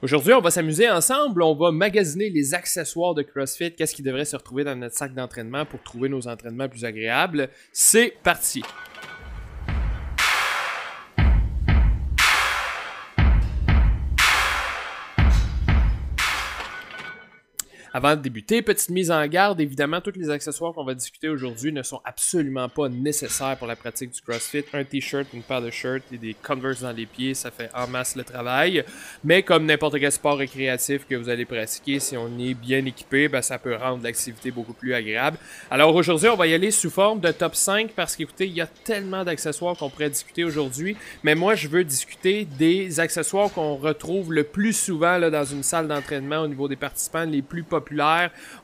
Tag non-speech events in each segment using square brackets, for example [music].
Aujourd'hui, on va s'amuser ensemble, on va magasiner les accessoires de CrossFit, qu'est-ce qui devrait se retrouver dans notre sac d'entraînement pour trouver nos entraînements plus agréables? C'est parti! Avant de débuter, petite mise en garde, évidemment, tous les accessoires qu'on va discuter aujourd'hui ne sont absolument pas nécessaires pour la pratique du CrossFit. Un t-shirt, une paire de shirts et des Converse dans les pieds, ça fait en masse le travail. Mais comme n'importe quel sport récréatif que vous allez pratiquer, si on est bien équipé, ben, ça peut rendre l'activité beaucoup plus agréable. Alors aujourd'hui, on va y aller sous forme de top 5 parce qu'écoutez, il y a tellement d'accessoires qu'on pourrait discuter aujourd'hui. Mais moi, je veux discuter des accessoires qu'on retrouve le plus souvent là, dans une salle d'entraînement au niveau des participants les plus populaires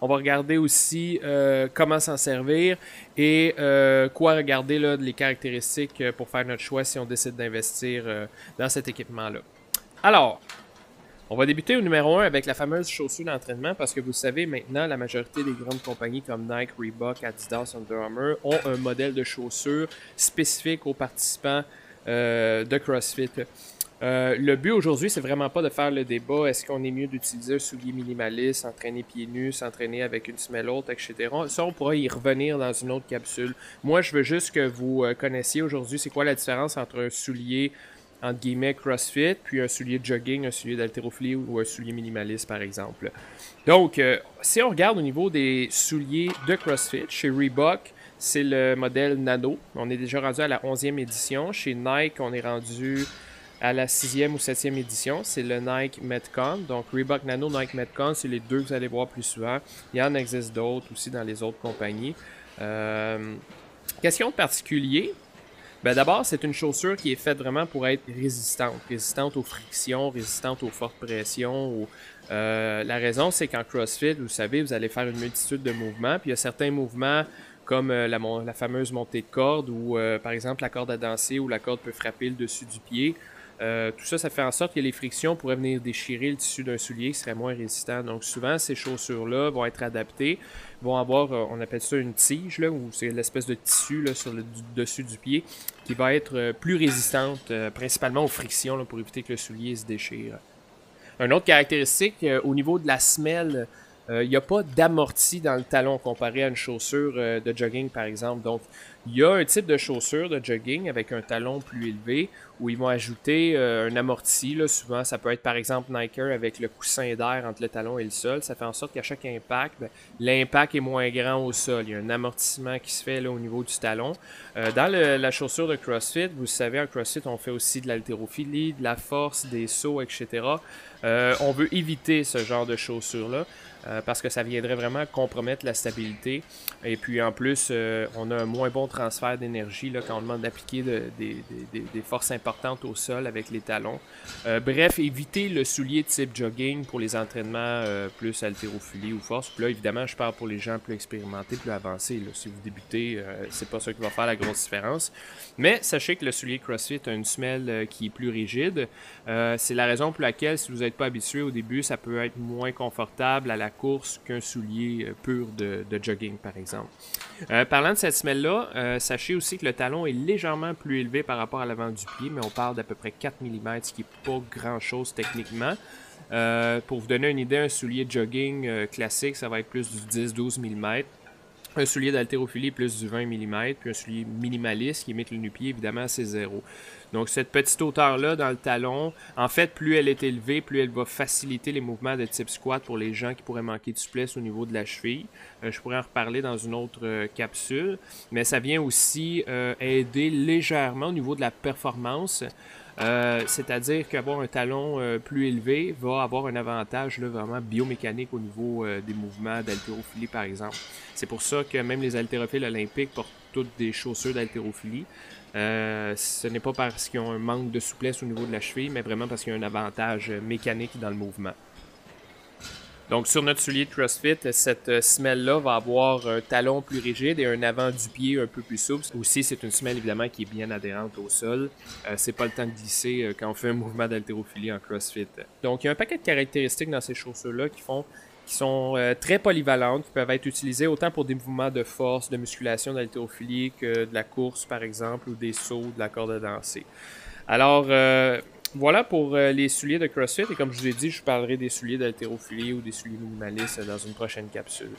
on va regarder aussi euh, comment s'en servir et euh, quoi regarder là, les caractéristiques euh, pour faire notre choix si on décide d'investir dans cet équipement-là. Alors, on va débuter au numéro 1 avec la fameuse chaussure d'entraînement parce que vous savez maintenant, la majorité des grandes compagnies comme Nike, Reebok, Adidas, Under Armour ont un modèle de chaussure spécifique aux participants de CrossFit. Euh, le but aujourd'hui, c'est vraiment pas de faire le débat. Est-ce qu'on est mieux d'utiliser un soulier minimaliste, s'entraîner pieds nus, s'entraîner avec une semelle haute, etc. Ça, on pourra y revenir dans une autre capsule. Moi, je veux juste que vous euh, connaissiez aujourd'hui c'est quoi la différence entre un soulier entre guillemets CrossFit, puis un soulier de jogging, un soulier d'haltérophilie ou un soulier minimaliste, par exemple. Donc, euh, si on regarde au niveau des souliers de CrossFit, chez Reebok, c'est le modèle Nano. On est déjà rendu à la 11e édition. Chez Nike, on est rendu à la sixième ou septième édition. C'est le Nike Metcon. Donc Reebok Nano, Nike Metcon, c'est les deux que vous allez voir plus souvent. Il y en existe d'autres aussi dans les autres compagnies. Euh, question de particulier. Ben D'abord, c'est une chaussure qui est faite vraiment pour être résistante. Résistante aux frictions, résistante aux fortes pressions. Euh, la raison, c'est qu'en CrossFit, vous savez, vous allez faire une multitude de mouvements. Puis il y a certains mouvements comme euh, la, fameuse montée de corde où, par exemple, la corde à danser où la corde peut frapper le dessus du pied. Euh, tout ça, ça fait en sorte que les frictions pourraient venir déchirer le tissu d'un soulier qui serait moins résistant. Donc souvent, ces chaussures-là vont être adaptées, vont avoir, euh, on appelle ça une tige, là, ou c'est l'espèce de tissu sur le dessus du pied, qui va être euh, plus résistante, principalement aux frictions, pour éviter que le soulier se déchire. Une autre caractéristique, au niveau de la semelle, il n'y a pas d'amorti dans le talon comparé à une chaussure de jogging, par exemple. Il y a un type de chaussure de jogging avec un talon plus élevé où ils vont ajouter euh, un amorti. Là, souvent, ça peut être par exemple Nike avec le coussin d'air entre le talon et le sol. Ça fait en sorte qu'à chaque impact, ben, l'impact est moins grand au sol. Il y a un amortissement qui se fait là, au niveau du talon. Euh, dans la chaussure de CrossFit, vous savez, en CrossFit, on fait aussi de l'haltérophilie, de la force, des sauts, etc. Euh, on veut éviter ce genre de chaussures-là. Parce que ça viendrait vraiment compromettre la stabilité. Et puis en plus, on a un moins bon transfert d'énergie quand on demande d'appliquer des forces importantes au sol avec les talons. Euh, bref, éviter le soulier de type jogging pour les entraînements plus haltérophilie ou force. Là, évidemment, je parle pour les gens plus expérimentés, plus avancés. Si vous débutez, c'est pas ça qui va faire la grosse différence. Mais sachez que le soulier CrossFit a une semelle qui est plus rigide. c'est la raison pour laquelle, si vous n'êtes pas habitué au début, ça peut être moins confortable à la course qu'un soulier euh, pur de, jogging, par exemple. Euh, parlant de cette semelle-là, euh, sachez aussi que le talon est légèrement plus élevé par rapport à l'avant du pied, mais on parle d'à peu près 4 mm, ce qui n'est pas grand-chose techniquement. pour vous donner une idée, un soulier de jogging classique, ça va être plus du 10-12 mm. Un soulier d'haltérophilie plus du 20 mm, puis un soulier minimaliste qui imite le nu-pied, évidemment, c'est zéro. Donc cette petite hauteur-là dans le talon, en fait, plus elle est élevée, plus elle va faciliter les mouvements de type squat pour les gens qui pourraient manquer de souplesse au niveau de la cheville. Euh, je pourrais en reparler dans une autre euh, capsule, mais ça vient aussi euh, aider légèrement au niveau de la performance. C'est-à-dire qu'avoir un talon plus élevé va avoir un avantage là, vraiment biomécanique au niveau des mouvements d'haltérophilie, par exemple. C'est pour ça que même les haltérophiles olympiques portent toutes des chaussures d'haltérophilie. Euh, ce n'est pas parce qu'ils ont un manque de souplesse au niveau de la cheville, mais vraiment parce qu'il y a un avantage mécanique dans le mouvement. Donc sur notre soulier de CrossFit, cette euh, semelle-là va avoir un talon plus rigide et un avant du pied un peu plus souple. Aussi, c'est une semelle évidemment qui est bien adhérente au sol. Euh, c'est pas le temps de glisser quand on fait un mouvement d'haltérophilie en CrossFit. Donc il y a un paquet de caractéristiques dans ces chaussures-là qui font qui sont euh, très polyvalentes, qui peuvent être utilisées autant pour des mouvements de force, de musculation, d'haltérophilie que de la course, par exemple, ou des sauts, de la corde à danser. Alors, euh, voilà pour euh, les souliers de CrossFit. Et comme je vous ai dit, je parlerai des souliers d'haltérophilie ou des souliers minimalistes dans une prochaine capsule.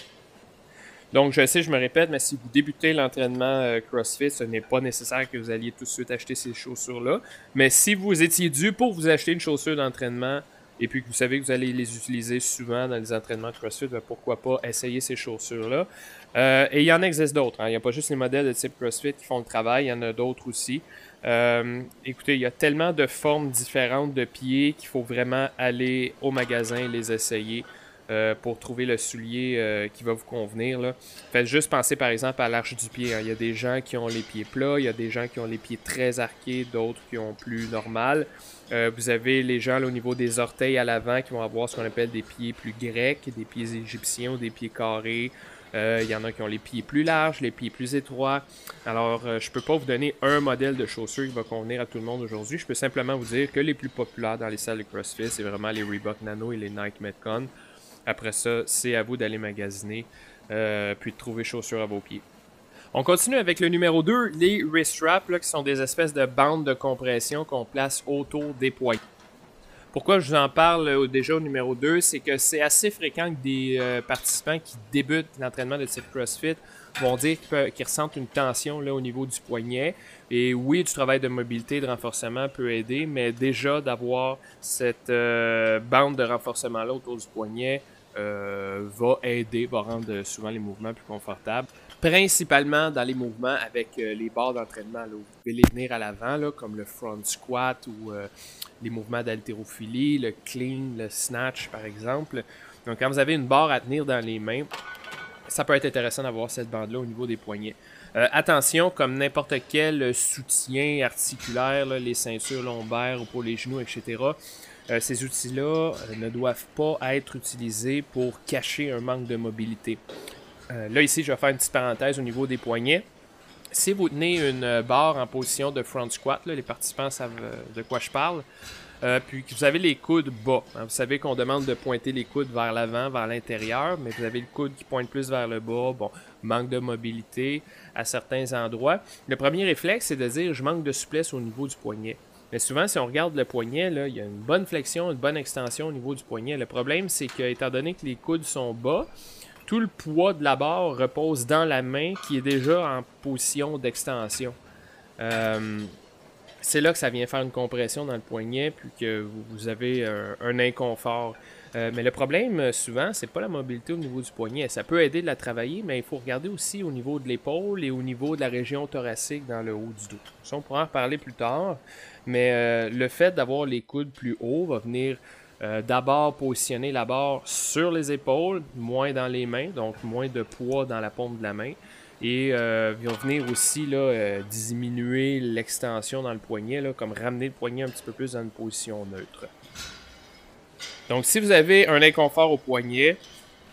Donc, je sais, je me répète, mais si vous débutez l'entraînement euh, CrossFit, ce n'est pas nécessaire que vous alliez tout de suite acheter ces chaussures-là. Mais si vous étiez dû pour vous acheter une chaussure d'entraînement et puis que vous savez que vous allez les utiliser souvent dans les entraînements CrossFit, ben, pourquoi pas essayer ces chaussures-là? Euh, et il y en existe d'autres. Hein. Il n'y a pas juste les modèles de type CrossFit qui font le travail, il y en a d'autres aussi. Euh, écoutez, il y a tellement de formes différentes de pieds qu'il faut vraiment aller au magasin et les essayer. Euh, pour trouver le soulier euh, qui va vous convenir. Faites juste penser par exemple à l'arche du pied. Hein. Il y a des gens qui ont les pieds plats, il y a des gens qui ont les pieds très arqués, d'autres qui ont plus normal. Vous avez les gens au niveau des orteils à l'avant qui vont avoir ce qu'on appelle des pieds plus grecs, des pieds égyptiens ou des pieds carrés. Il y en a qui ont les pieds plus larges, les pieds plus étroits. Alors, je ne peux pas vous donner un modèle de chaussure qui va convenir à tout le monde aujourd'hui. Je peux simplement vous dire que les plus populaires dans les salles de CrossFit, c'est vraiment les Reebok Nano et les Nike Metcon. Après ça, c'est à vous d'aller magasiner, euh, puis de trouver chaussures à vos pieds. On continue avec le numéro 2, les wrist straps, qui sont des espèces de bandes de compression qu'on place autour des poignets. Pourquoi je vous en parle euh, déjà au numéro 2, c'est que c'est assez fréquent que des euh, participants qui débutent l'entraînement de type CrossFit vont dire qu'ils ressentent une tension là, au niveau du poignet. Et oui, du travail de mobilité, de renforcement peut aider, mais déjà d'avoir cette bande de renforcement-là autour du poignet, euh, va aider, va rendre souvent les mouvements plus confortables. Principalement dans les mouvements avec euh, les barres d'entraînement. Vous pouvez les tenir à l'avant, comme le front squat ou euh, les mouvements d'haltérophilie, le clean, le snatch par exemple. Donc quand vous avez une barre à tenir dans les mains, ça peut être intéressant d'avoir cette bande-là au niveau des poignets. attention, comme n'importe quel soutien articulaire, les ceintures lombaires ou pour les genoux, etc., euh, ces outils-là euh, ne doivent pas être utilisés pour cacher un manque de mobilité. Euh, là, ici, je vais faire une petite parenthèse au niveau des poignets. Si vous tenez une barre en position de front squat, les participants savent de quoi je parle, puis que vous avez les coudes bas. Hein, vous savez qu'on demande de pointer les coudes vers l'avant, vers l'intérieur, mais vous avez le coude qui pointe plus vers le bas. Bon, manque de mobilité à certains endroits. Le premier réflexe, c'est de dire je manque de souplesse au niveau du poignet. Mais souvent, si on regarde le poignet, là, il y a une bonne flexion, une bonne extension au niveau du poignet. Le problème, c'est que, étant donné que les coudes sont bas, tout le poids de la barre repose dans la main qui est déjà en position d'extension. Euh, c'est là que ça vient faire une compression dans le poignet, puis que vous avez un, inconfort. Euh, mais le problème, euh, souvent, c'est pas la mobilité au niveau du poignet. Ça peut aider de la travailler, mais il faut regarder aussi au niveau de l'épaule et au niveau de la région thoracique dans le haut du dos. Ça, on pourra en reparler plus tard. Mais euh, le fait d'avoir les coudes plus hauts va venir d'abord positionner la barre sur les épaules, moins dans les mains, donc moins de poids dans la paume de la main. Et euh, va venir aussi là, diminuer l'extension dans le poignet, là, comme ramener le poignet un petit peu plus dans une position neutre. Donc, si vous avez un inconfort au poignet,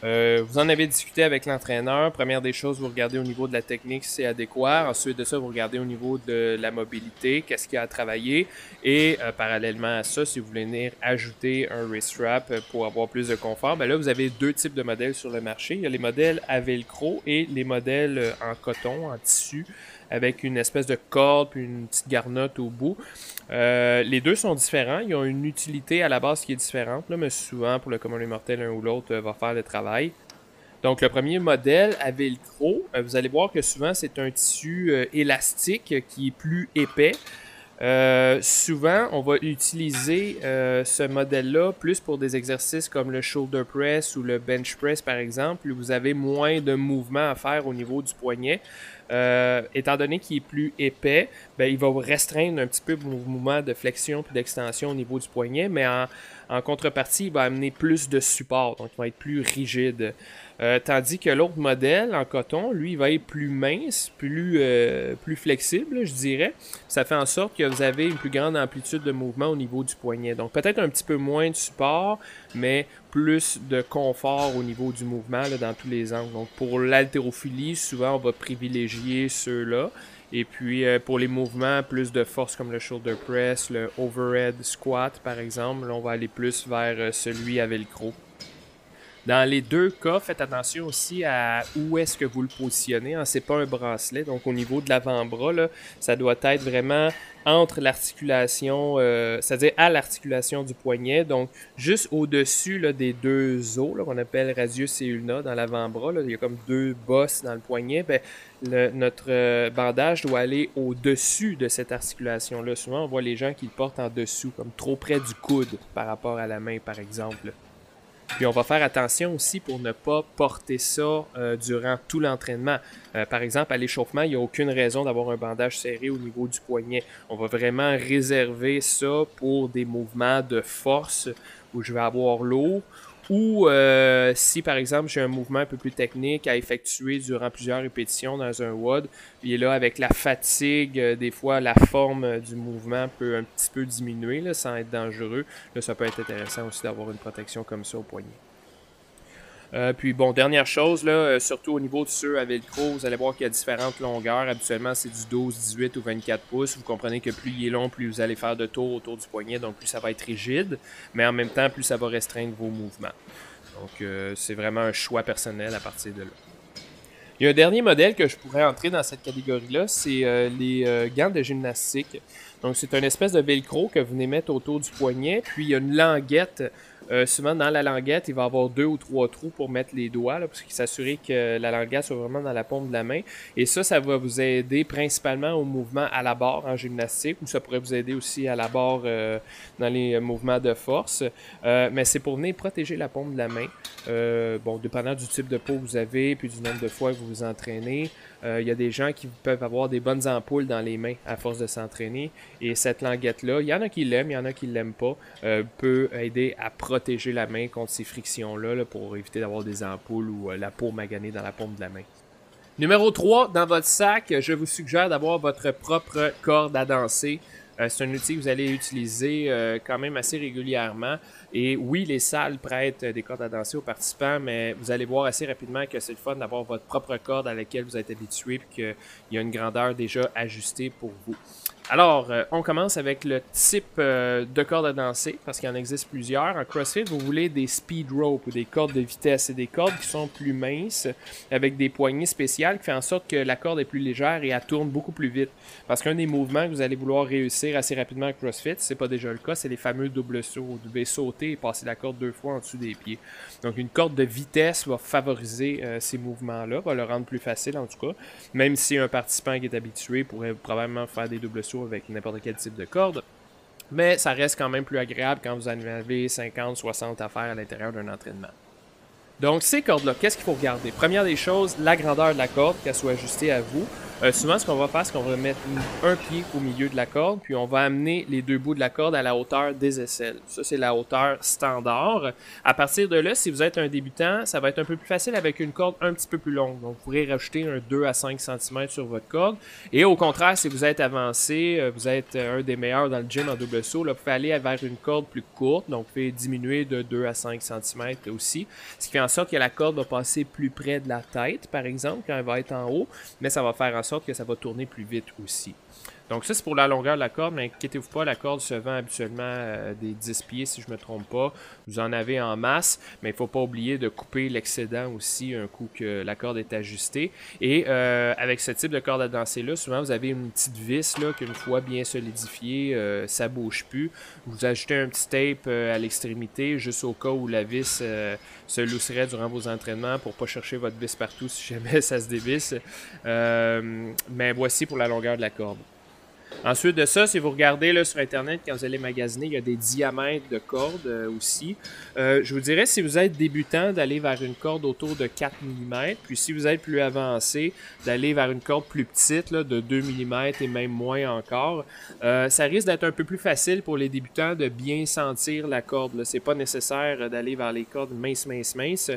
euh, vous en avez discuté avec l'entraîneur. Première des choses, vous regardez au niveau de la technique si c'est adéquat. Ensuite de ça, vous regardez au niveau de la mobilité, qu'est-ce qu'il y a à travailler. Et euh, parallèlement à ça, si vous voulez venir ajouter un wrist strap pour avoir plus de confort, ben là, vous avez deux types de modèles sur le marché. Il y a les modèles à velcro et les modèles euh, en coton, en tissu avec une espèce de corde puis une petite garnotte au bout. Euh, les deux sont différents. Ils ont une utilité à la base qui est différente, mais souvent pour le commun mortel, l'un ou l'autre euh, va faire le travail. Donc le premier modèle à velcro, euh, vous allez voir que souvent c'est un tissu élastique qui est plus épais. Souvent, on va utiliser ce modèle-là plus pour des exercices comme le shoulder press ou le bench press, par exemple, où vous avez moins de mouvements à faire au niveau du poignet. Euh, étant donné qu'il est plus épais, ben, il va restreindre un petit peu le mouvement de flexion et d'extension au niveau du poignet, mais en, contrepartie, il va amener plus de support, donc il va être plus rigide. Euh, tandis que l'autre modèle en coton, lui, il va être plus mince, plus, euh, plus flexible, je dirais. Ça fait en sorte que vous avez une plus grande amplitude de mouvement au niveau du poignet. Donc peut-être un petit peu moins de support, mais plus de confort au niveau du mouvement dans tous les angles. Donc pour l'haltérophilie, souvent on va privilégier ceux-là. Et puis euh, pour les mouvements plus de force comme le shoulder press, le overhead squat par exemple, on va aller plus vers celui à velcro. Dans les deux cas, faites attention aussi à où est-ce que vous le positionnez. Hein. C'est pas un bracelet, donc au niveau de l'avant-bras, ça doit être vraiment entre l'articulation, euh, c'est-à-dire à, l'articulation du poignet, donc juste au-dessus des deux os, qu'on appelle radius et ulna dans l'avant-bras. Il y a comme deux bosses dans le poignet. Ben, notre euh, bandage doit aller au-dessus de cette articulation-là. Souvent, on voit les gens qui le portent en dessous, comme trop près du coude par rapport à la main, par exemple. Puis on va faire attention aussi pour ne pas porter ça euh, durant tout l'entraînement. Euh, par exemple, à l'échauffement, il n'y a aucune raison d'avoir un bandage serré au niveau du poignet. On va vraiment réserver ça pour des mouvements de force où je vais avoir l'eau ou euh, si par exemple j'ai un mouvement un peu plus technique à effectuer durant plusieurs répétitions dans un WOD, puis là avec la fatigue, euh, des fois la forme du mouvement peut un petit peu diminuer là, sans être dangereux. Là, ça peut être intéressant aussi d'avoir une protection comme ça au poignet. Euh, puis bon, dernière chose, là, euh, surtout au niveau de ceux à velcro, vous allez voir qu'il y a différentes longueurs. Habituellement, c'est du 12, 18 ou 24 pouces. Vous comprenez que plus il est long, plus vous allez faire de tours autour du poignet, donc plus ça va être rigide, mais en même temps, plus ça va restreindre vos mouvements. Donc, euh, c'est vraiment un choix personnel à partir de là. Il y a un dernier modèle que je pourrais entrer dans cette catégorie-là, c'est les gants de gymnastique. Donc, c'est une espèce de velcro que vous venez mettre autour du poignet, puis il y a une languette euh, souvent, dans la languette, il va avoir deux ou trois trous pour mettre les doigts, là, qu'il s'assurer que la languette soit vraiment dans la paume de la main. Et ça, ça va vous aider principalement au mouvement à la barre en gymnastique, ou ça pourrait vous aider aussi à la barre euh, dans les mouvements de force. Euh, mais c'est pour venir protéger la paume de la main. bon, dépendant du type de peau que vous avez, puis du nombre de fois que vous vous entraînez. Euh, il y a des gens qui peuvent avoir des bonnes ampoules dans les mains à force de s'entraîner. Et cette languette-là, il y en a qui l'aiment, il y en a qui ne l'aiment pas, euh, peut aider à protéger la main contre ces frictions-là pour éviter d'avoir des ampoules ou euh, la peau maganée dans la paume de la main. Numéro 3, dans votre sac, je vous suggère d'avoir votre propre corde à danser. C'est un outil que vous allez utiliser quand même assez régulièrement. Et oui, les salles prêtent des cordes à danser aux participants, mais vous allez voir assez rapidement que c'est le fun d'avoir votre propre corde à laquelle vous êtes habitué et qu'il y a une grandeur déjà ajustée pour vous. Alors, euh, on commence avec le type euh, de corde à danser, parce qu'il en existe plusieurs. En CrossFit, vous voulez des speed rope ou des cordes de vitesse. C'est des cordes qui sont plus minces, avec des poignées spéciales, qui font en sorte que la corde est plus légère et elle tourne beaucoup plus vite. Parce qu'un des mouvements que vous allez vouloir réussir assez rapidement en CrossFit, c'est pas déjà le cas, c'est les fameux double sauts. Vous devez sauter et passer la corde deux fois en dessous des pieds. Donc, une corde de vitesse va favoriser euh, ces mouvements-là, va le rendre plus facile en tout cas. Même si un participant qui est habitué pourrait probablement faire des double sauts avec n'importe quel type de corde. Mais ça reste quand même plus agréable quand vous en avez 50, 60 à faire à l'intérieur d'un entraînement. Donc, ces cordes-là, qu'est-ce qu'il faut regarder? Première des choses, la grandeur de la corde, qu'elle soit ajustée à vous. Euh, souvent, ce qu'on va faire, c'est qu'on va mettre un pied au milieu de la corde, puis on va amener les deux bouts de la corde à la hauteur des aisselles. Ça, c'est la hauteur standard. À partir de là, si vous êtes un débutant, ça va être un peu plus facile avec une corde un petit peu plus longue. Donc, vous pourrez rajouter un 2 à 5 cm sur votre corde. Et au contraire, si vous êtes avancé, euh, vous êtes un des meilleurs dans le gym en double saut, là, vous pouvez aller vers une corde plus courte. Donc, vous pouvez diminuer de 2 à 5 cm aussi. Ce qui fait en sorte que la corde va passer plus près de la tête, par exemple, quand elle va être en haut. Mais ça va faire en sorte que ça va tourner plus vite aussi. Donc ça, c'est pour la longueur de la corde, mais inquiétez-vous pas, la corde se vend habituellement euh, des 10 pieds, si je me trompe pas. Vous en avez en masse, mais il faut pas oublier de couper l'excédent aussi un coup que la corde est ajustée. Et euh, avec ce type de corde à danser-là, souvent vous avez une petite vis qu'une fois bien solidifiée, euh, ça bouge plus. Vous ajoutez un petit tape à l'extrémité, juste au cas où la vis se lousserait durant vos entraînements pour pas chercher votre vis partout si jamais [laughs] ça se dévisse. mais voici pour la longueur de la corde. Ensuite de ça, si vous regardez là, sur Internet, quand vous allez magasiner, il y a des diamètres de cordes euh, aussi. Euh, je vous dirais, si vous êtes débutant, d'aller vers une corde autour de 4 mm. Puis si vous êtes plus avancé, d'aller vers une corde plus petite, de 2 mm et même moins encore. Euh, ça risque d'être un peu plus facile pour les débutants de bien sentir la corde. C'est pas nécessaire d'aller vers les cordes minces, minces, minces.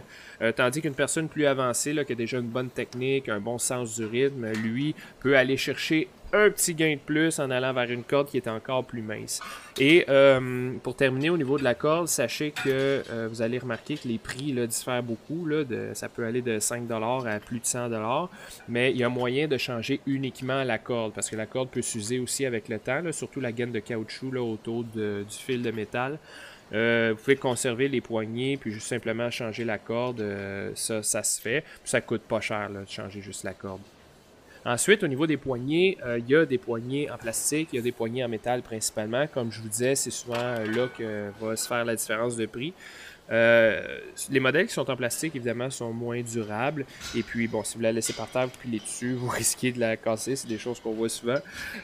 tandis qu'une personne plus avancée, qui a déjà une bonne technique, un bon sens du rythme, lui, peut aller chercher un petit gain de plus en allant vers une corde qui est encore plus mince. Et euh, pour terminer au niveau de la corde, sachez que euh, vous allez remarquer que les prix diffèrent beaucoup. Ça peut aller de 5$ à plus de 100$. Mais il y a moyen de changer uniquement la corde parce que la corde peut s'user aussi avec le temps, surtout la gaine de caoutchouc autour du fil de métal. Euh, vous pouvez conserver les poignées, puis juste simplement changer la corde. Ça, ça se fait. Puis ça coûte pas cher de changer juste la corde. Ensuite, au niveau des poignées, euh, il y a des poignées en plastique, il y a des poignées en métal principalement. Comme je vous disais, c'est souvent là que va se faire la différence de prix. Euh, les modèles qui sont en plastique, évidemment, sont moins durables. Et puis, bon, si vous la laissez par terre puis les dessus, [laughs] vous risquez de la casser. C'est des choses qu'on voit souvent.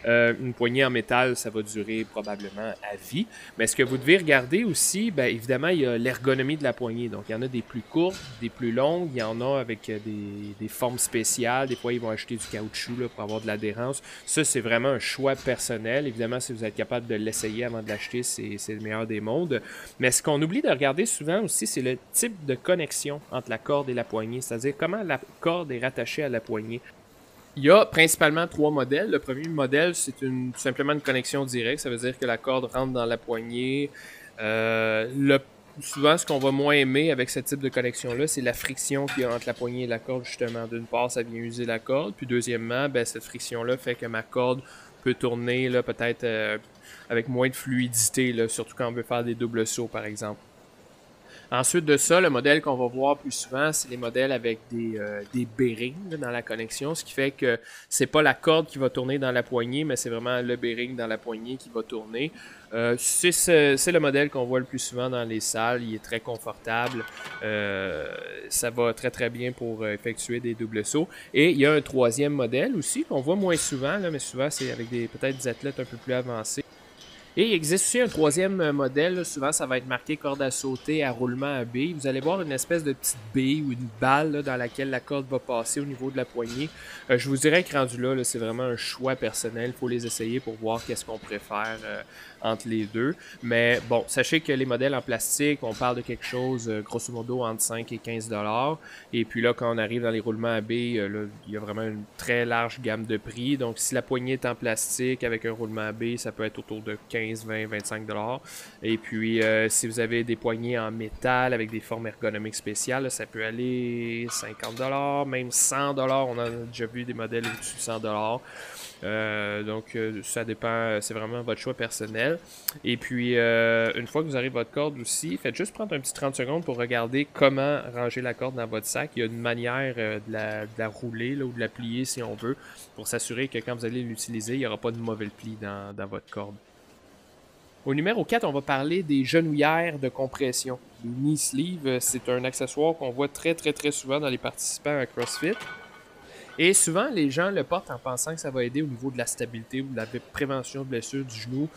Euh, une poignée en métal, ça va durer probablement à vie. Mais ce que vous devez regarder aussi, bien évidemment, il y a l'ergonomie de la poignée. Donc, il y en a des plus courtes, des plus longues. Il y en a avec des, des formes spéciales. Des fois, ils vont acheter du caoutchouc là, pour avoir de l'adhérence. Ça, c'est vraiment un choix personnel. Évidemment, si vous êtes capable de l'essayer avant de l'acheter, c'est le meilleur des mondes. Mais ce qu'on oublie de regarder souvent, aussi, c'est le type de connexion entre la corde et la poignée, c'est-à-dire comment la corde est rattachée à la poignée. Il y a principalement trois modèles. Le premier modèle, c'est une, simplement une connexion directe. Ça veut dire que la corde rentre dans la poignée. Euh, le, souvent, ce qu'on va moins aimer avec ce type de connexion-là, c'est la friction qu'il y a entre la poignée et la corde, justement. D'une part, ça vient user la corde. Puis deuxièmement, ben, cette friction-là fait que ma corde peut tourner peut-être euh, avec moins de fluidité, là, surtout quand on veut faire des doubles sauts, par exemple. Ensuite de ça, le modèle qu'on va voir plus souvent, c'est les modèles avec des, euh, bearings dans la connexion, ce qui fait que c'est pas la corde qui va tourner dans la poignée, mais c'est vraiment le bearing dans la poignée qui va tourner. Euh, c'est le modèle qu'on voit le plus souvent dans les salles. Il est très confortable. Euh, ça va très très bien pour effectuer des doubles sauts. Et il y a un troisième modèle aussi qu'on voit moins souvent, là, mais souvent c'est avec des peut-être des athlètes un peu plus avancés. Et il existe aussi un troisième euh, modèle, souvent ça va être marqué corde à sauter à roulement à B. Vous allez voir une espèce de petite bille ou une balle dans laquelle la corde va passer au niveau de la poignée. Euh, je vous dirais que rendu là, c'est vraiment un choix personnel. Il faut les essayer pour voir qu'est-ce qu'on préfère euh, entre les deux. Mais bon, sachez que les modèles en plastique, on parle de quelque chose grosso modo entre 5 et 15 dollars. Et puis là, quand on arrive dans les roulements à B, il y a vraiment une très large gamme de prix. Donc si la poignée est en plastique avec un roulement à B, ça peut être autour de 15 15, 20, 25 dollars. Et puis, euh, si vous avez des poignées en métal avec des formes ergonomiques spéciales, ça peut aller 50 dollars, même 100 dollars. On a déjà vu des modèles au-dessus de 100 dollars. Euh, donc, euh, ça dépend, c'est vraiment votre choix personnel. Et puis, une fois que vous avez votre corde aussi, faites juste prendre un petit 30 secondes pour regarder comment ranger la corde dans votre sac. Il y a une manière de la, rouler ou de la plier si on veut, pour s'assurer que quand vous allez l'utiliser, il n'y aura pas de mauvais pli dans votre corde. Au numéro 4, on va parler des genouillères de compression. Les knee sleeve, euh, c'est un accessoire qu'on voit très très très souvent dans les participants à CrossFit. Et souvent, les gens le portent en pensant que ça va aider au niveau de la stabilité ou de la prévention de blessures du genou.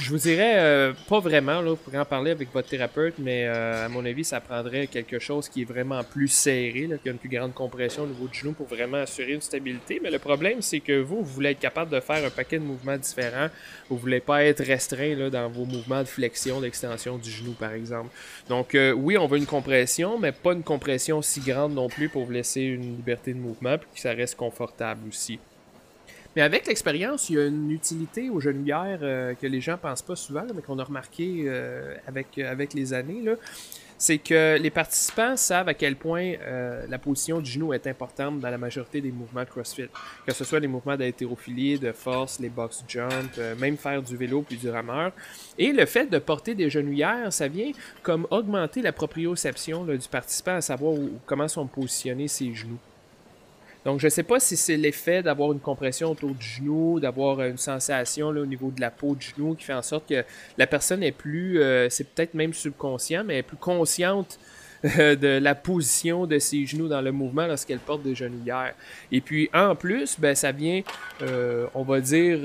Je vous dirais euh, pas vraiment, là, vous pourrez en parler avec votre thérapeute, mais euh, à mon avis, ça prendrait quelque chose qui est vraiment plus serré, là, qui a une plus grande compression au niveau du genou pour vraiment assurer une stabilité. Mais le problème, c'est que vous, vous voulez être capable de faire un paquet de mouvements différents. Vous voulez pas être restreint là, dans vos mouvements de flexion, d'extension du genou, par exemple. Donc euh, oui, on veut une compression, mais pas une compression si grande non plus pour vous laisser une liberté de mouvement, puis que ça reste confortable aussi. Mais avec l'expérience, il y a une utilité aux genouillères euh, que les gens pensent pas souvent, mais qu'on a remarqué euh, avec, avec les années. C'est que les participants savent à quel point euh, la position du genou est importante dans la majorité des mouvements de CrossFit. Que ce soit les mouvements d'haltérophilie, de force, les box jump, même faire du vélo puis du rameur. Et le fait de porter des genouillères, ça vient comme augmenter la proprioception du participant, à savoir comment sont positionnés ses genoux. Donc, je ne sais pas si c'est l'effet d'avoir une compression autour du genou, d'avoir une sensation au niveau de la peau du genou qui fait en sorte que la personne est plus, euh, c'est peut-être même subconscient, mais est plus consciente euh, de la position de ses genoux dans le mouvement lorsqu'elle porte des genouillères. Et puis, en plus, ben, ça vient, euh, on va dire,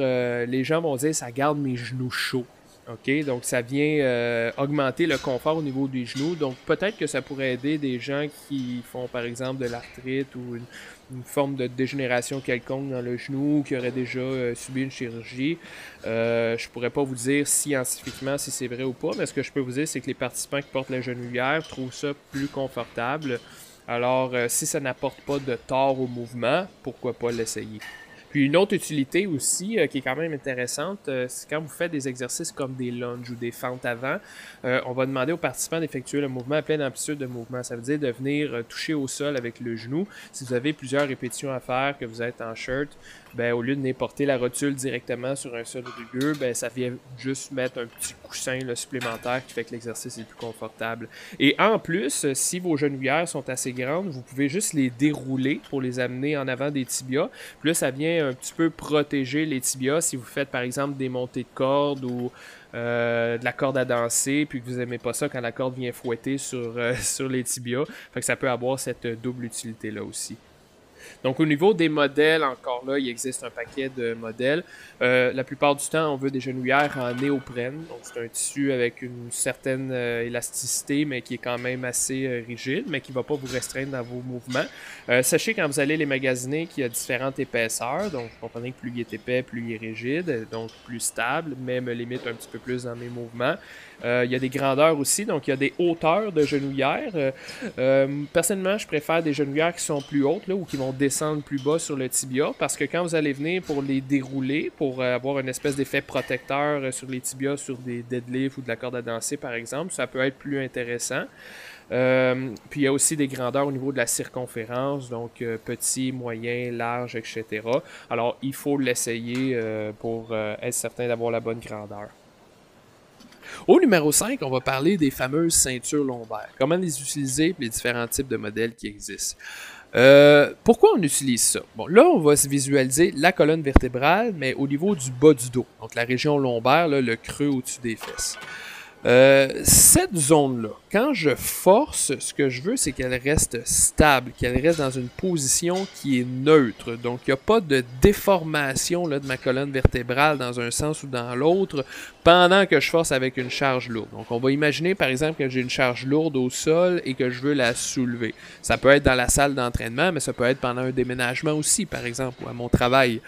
les gens vont dire, ça garde mes genoux chauds. OK, donc ça vient augmenter le confort au niveau des genoux. Donc peut-être que ça pourrait aider des gens qui font par exemple de l'arthrite ou une, forme de dégénération quelconque dans le genou, qui aurait déjà euh, subi une chirurgie. Euh, je pourrais pas vous dire scientifiquement si c'est vrai ou pas, mais ce que je peux vous dire, c'est que les participants qui portent la genouillère trouvent ça plus confortable. Alors, euh, si ça n'apporte pas de tort au mouvement, pourquoi pas l'essayer? Puis une autre utilité aussi qui est quand même intéressante, c'est quand vous faites des exercices comme des lunges ou des fentes avant, on va demander aux participants d'effectuer le mouvement à pleine amplitude de mouvement. Ça veut dire de venir toucher au sol avec le genou. Si vous avez plusieurs répétitions à faire, que vous êtes en shirt, ben, au lieu de n'importer la rotule directement sur un sol rugueux, ben, ça vient juste mettre un petit coussin supplémentaire qui fait que l'exercice est plus confortable. Et en plus, si vos genouillères sont assez grandes, vous pouvez juste les dérouler pour les amener en avant des tibias. Puis là, ça vient un petit peu protéger les tibias si vous faites par exemple des montées de cordes ou euh, de la corde à danser, puis que vous aimez pas ça quand la corde vient fouetter sur, euh, [laughs] sur les tibias. Fait que ça peut avoir cette double utilité-là aussi. Donc, au niveau des modèles, encore là, il existe un paquet de modèles. Euh, la plupart du temps, on veut des genouillères en néoprène. Donc, c'est un tissu avec une certaine euh, élasticité, mais qui est quand même assez euh, rigide, mais qui ne va pas vous restreindre dans vos mouvements. sachez quand vous allez les magasiner qu'il y a différentes épaisseurs. Donc, vous comprenez que plus il est épais, plus il est rigide, donc plus stable, mais me limite un petit peu plus dans mes mouvements. Euh, il y a des grandeurs aussi, donc il y a des hauteurs de genouillères. Euh, euh, personnellement, je préfère des genouillères qui sont plus hautes là, ou qui vont descendre plus bas sur le tibia parce que quand vous allez venir pour les dérouler, pour avoir une espèce d'effet protecteur sur les tibias, sur des deadlifts ou de la corde à danser par exemple, ça peut être plus intéressant. puis il y a aussi des grandeurs au niveau de la circonférence, donc petit, moyen, large, etc. Alors il faut l'essayer pour être certain d'avoir la bonne grandeur. Au numéro 5, on va parler des fameuses ceintures lombaires. Comment les utiliser les différents types de modèles qui existent. Euh, pourquoi on utilise ça? Bon, là, on va se visualiser la colonne vertébrale, mais au niveau du bas du dos, donc la région lombaire, le creux au-dessus des fesses. Euh, cette zone-là, quand je force, ce que je veux, c'est qu'elle reste stable, qu'elle reste dans une position qui est neutre. Donc, il n'y a pas de déformation là, de ma colonne vertébrale dans un sens ou dans l'autre pendant que je force avec une charge lourde. Donc, on va imaginer, par exemple, que j'ai une charge lourde au sol et que je veux la soulever. Ça peut être dans la salle d'entraînement, mais ça peut être pendant un déménagement aussi, par exemple, ou à mon travail.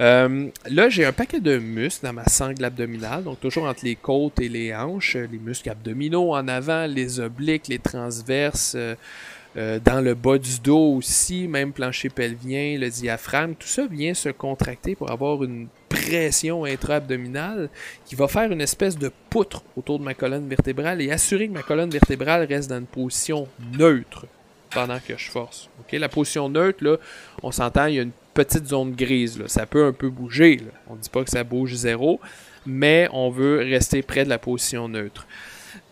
Euh, là, j'ai un paquet de muscles dans ma sangle abdominale, donc toujours entre les côtes et les hanches, euh, les muscles abdominaux en avant, les obliques, les transverses, euh, dans le bas du dos aussi, même plancher pelvien, le diaphragme, tout ça vient se contracter pour avoir une pression intra-abdominale qui va faire une espèce de poutre autour de ma colonne vertébrale et assurer que ma colonne vertébrale reste dans une position neutre pendant que je force. La position neutre, là, on s'entend, il y a une petite zone grise. Ça peut un peu bouger. On ne dit pas que ça bouge zéro, mais on veut rester près de la position neutre.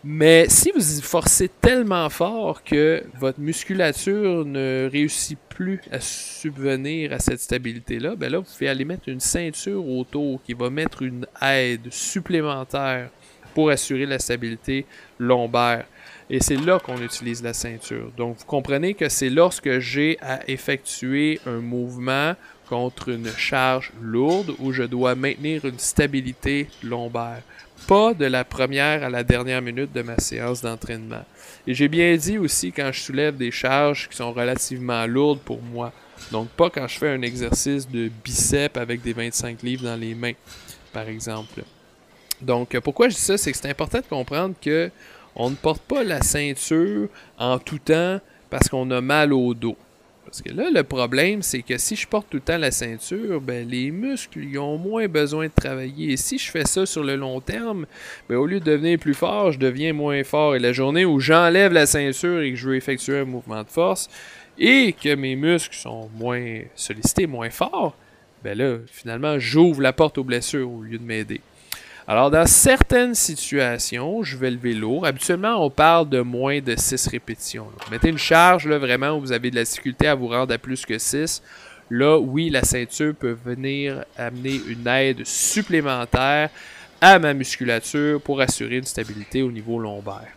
Mais si vous forcez tellement fort que votre musculature ne réussit plus à subvenir à cette stabilité-là, ben là, vous pouvez aller mettre une ceinture autour qui va mettre une aide supplémentaire pour assurer la stabilité lombaire. Et c'est là qu'on utilise la ceinture. Donc, vous comprenez que c'est lorsque j'ai à effectuer un mouvement contre une charge lourde où je dois maintenir une stabilité lombaire. Pas de la première à la dernière minute de ma séance d'entraînement. Et j'ai bien dit aussi quand je soulève des charges qui sont relativement lourdes pour moi. Donc pas quand je fais un exercice de biceps avec des 25 livres dans les mains, par exemple. Donc pourquoi je dis ça, c'est que c'est important de comprendre que on ne porte pas la ceinture en tout temps parce qu'on a mal au dos. Parce que là, le problème, c'est que si je porte tout le temps la ceinture, ben, les muscles ont moins besoin de travailler. Et si je fais ça sur le long terme, ben, au lieu de devenir plus fort, je deviens moins fort. Et la journée où j'enlève la ceinture et que je veux effectuer un mouvement de force, et que mes muscles sont moins sollicités, moins forts, ben là, finalement, j'ouvre la porte aux blessures au lieu de m'aider. Alors, dans certaines situations, je vais lever lourd. Habituellement, on parle de moins de 6 répétitions. Mettez une charge là, vraiment où vous avez de la difficulté à vous rendre à plus que 6. Là, oui, la ceinture peut venir amener une aide supplémentaire à ma musculature pour assurer une stabilité au niveau lombaire.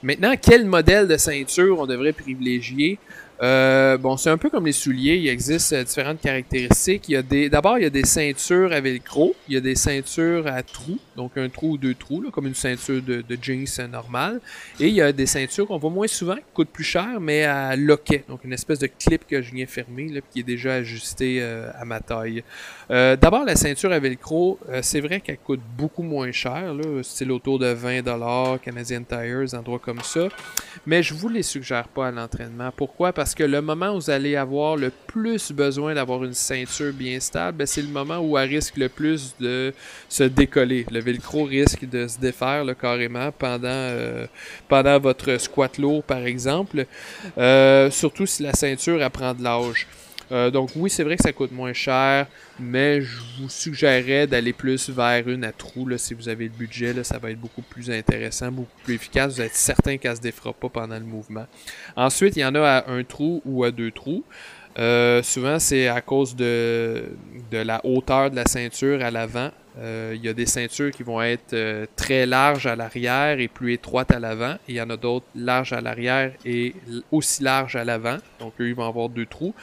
Maintenant, quel modèle de ceinture on devrait privilégier? Euh, bon, c'est un peu comme les souliers. Il existe euh, différentes caractéristiques. Il y a d'abord, il y a des ceintures à velcro. Il y a des ceintures à trous, donc un trou ou deux trous, comme une ceinture de, jeans normale. Et il y a des ceintures qu'on voit moins souvent, qui coûtent plus cher, mais à loquet, donc une espèce de clip que je viens fermer, qui est déjà ajusté euh, à ma taille. d'abord, la ceinture à velcro, c'est vrai qu'elle coûte beaucoup moins cher, là, style autour de 20$, Canadian Tires, endroits comme ça. Mais je vous les suggère pas à l'entraînement. Pourquoi? Parce que le moment où vous allez avoir le plus besoin d'avoir une ceinture bien stable, ben, c'est le moment où elle risque le plus de se décoller. Le velcro risque de se défaire carrément pendant, euh, pendant votre squat lourd, par exemple. Euh, surtout si la ceinture apprend de l'âge. Euh, donc oui, c'est vrai que ça coûte moins cher, mais je vous suggérerais d'aller plus vers une à trous. Si vous avez le budget, ça va être beaucoup plus intéressant, beaucoup plus efficace. Vous êtes certain qu'elle ne se défera pas pendant le mouvement. Ensuite, il y en a à un trou ou à deux trous. Euh, souvent, c'est à cause de, la hauteur de la ceinture à l'avant. Euh, il y a des ceintures qui vont être euh, très larges à l'arrière et plus étroites à l'avant. Il y en a d'autres larges à l'arrière et aussi larges à l'avant. Donc, eux, ils vont avoir deux trous.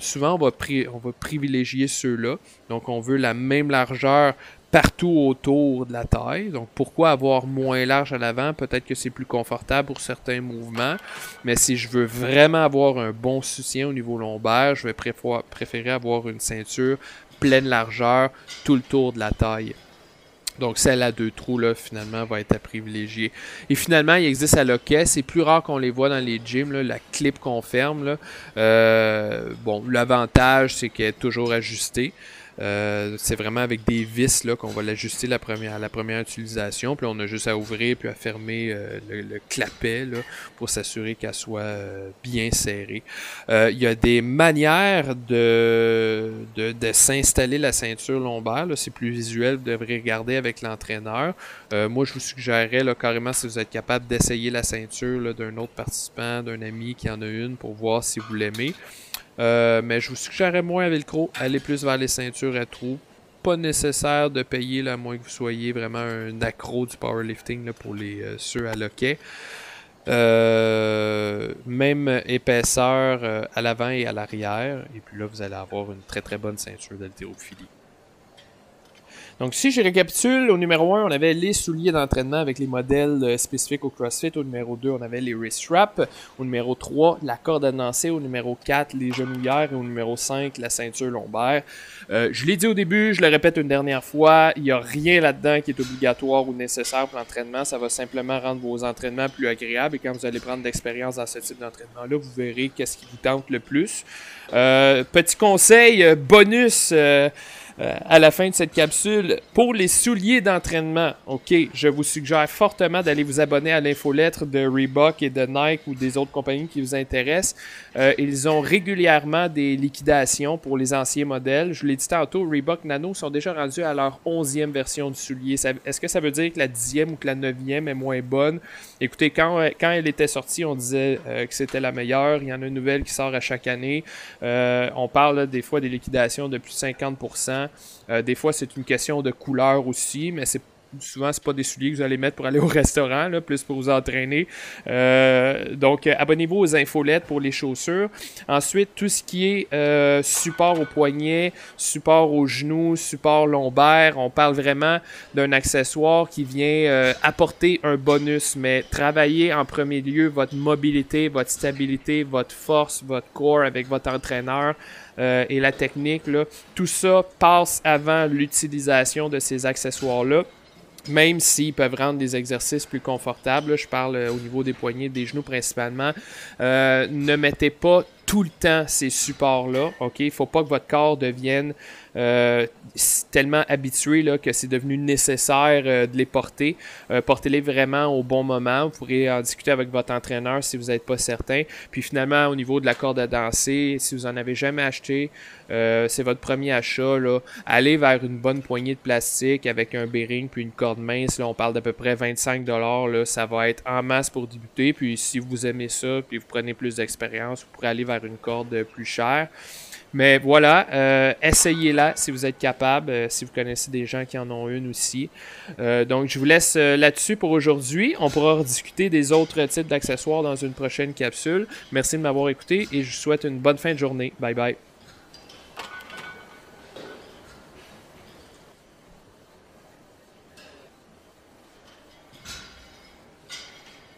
souvent, on va, on va privilégier ceux-là. Donc, on veut la même largeur partout autour de la taille. Donc pourquoi avoir moins large à l'avant? Peut-être que c'est plus confortable pour certains mouvements, mais si je veux vraiment avoir un bon soutien au niveau lombaire, je vais préférer avoir une ceinture pleine largeur tout le tour de la taille. Donc celle à deux trous finalement va être à privilégier. Et finalement il existe à loquet, c'est plus rare qu'on les voit dans les gyms la clip qu'on ferme euh, bon l'avantage c'est qu'elle est toujours ajustée. Euh, c'est vraiment avec des vis qu'on va l'ajuster à la première utilisation. Puis on a juste à ouvrir puis à fermer euh, le, clapet pour s'assurer qu'elle soit euh, bien serrée. Il y a des manières de, de, de s'installer la ceinture lombaire. C'est plus visuel, vous devrez regarder avec l'entraîneur. moi, je vous suggérerais là, carrément si vous êtes capable d'essayer la ceinture d'un autre participant, d'un ami qui en a une pour voir si vous l'aimez. Euh, mais je vous suggérerais moins à Velcro, aller plus vers les ceintures à trous. Pas nécessaire de payer, à moins que vous soyez vraiment un accro du powerlifting pour les, euh, ceux à loquet. Euh, même épaisseur à l'avant et à l'arrière. Et puis là, vous allez avoir une très très bonne ceinture d'haltérophilie. Donc si je récapitule, au numéro 1, on avait les souliers d'entraînement avec les modèles euh, spécifiques au CrossFit. Au numéro 2, on avait les wrist wraps. Au numéro 3, la corde à danser. Au numéro 4, les genouillères. Et au numéro 5, la ceinture lombaire. Euh, je l'ai dit au début, je le répète une dernière fois, il n'y a rien là-dedans qui est obligatoire ou nécessaire pour l'entraînement. Ça va simplement rendre vos entraînements plus agréables. Et quand vous allez prendre d'expérience dans ce type d'entraînement-là, vous verrez qu'est-ce qui vous tente le plus. Euh, petit conseil, bonus euh, à la fin de cette capsule. Pour les souliers d'entraînement, ok, je vous suggère fortement d'aller vous abonner à l'infolettre de Reebok et de Nike ou des autres compagnies qui vous intéressent. Euh, ils ont régulièrement des liquidations pour les anciens modèles. Je l'ai dit tantôt, Reebok Nano sont déjà rendus à leur onzième version du soulier. Est-ce que ça veut dire que la dixième ou que la neuvième est moins bonne? Écoutez, quand, quand elle était sortie, on disait euh, que c'était la meilleure. Il y en a une nouvelle qui sort à chaque année. on parle des fois des liquidations de plus de 50%. Euh, des fois, c'est une question de couleur aussi, mais c'est souvent c'est pas des souliers que vous allez mettre pour aller au restaurant, là, plus pour vous entraîner. Euh, donc abonnez-vous aux infolettes pour les chaussures. Ensuite, tout ce qui est euh, support au poignet, support aux genoux, support lombaire, on parle vraiment d'un accessoire qui vient apporter un bonus, mais travailler en premier lieu votre mobilité, votre stabilité, votre force, votre corps avec votre entraîneur. Euh, et la technique, là, tout ça passe avant l'utilisation de ces accessoires-là même s'ils peuvent rendre des exercices plus confortables, je parle euh, au niveau des poignets, des genoux principalement, euh, ne mettez pas tout le temps ces supports-là. OK? Il ne faut pas que votre corps devienne euh, tellement habitué là, que c'est devenu nécessaire euh, de les porter. Euh, portez-les vraiment au bon moment. Vous pourrez en discuter avec votre entraîneur si vous n'êtes pas certain. Puis finalement, au niveau de la corde à danser, si vous n'en avez jamais acheté, c'est votre premier achat. Là, allez vers une bonne poignée de plastique avec un bearing puis une corde mince. Là, on parle d'à peu près 25 là, Ça va être en masse pour débuter. Puis si vous aimez ça, puis vous prenez plus d'expérience, vous pourrez aller une corde plus chère. Mais voilà, euh, essayez-la si vous êtes capable, euh, si vous connaissez des gens qui en ont une aussi. Euh, donc, je vous laisse là-dessus pour aujourd'hui. On pourra rediscuter des autres types d'accessoires dans une prochaine capsule. Merci de m'avoir écouté et je vous souhaite une bonne fin de journée. Bye bye.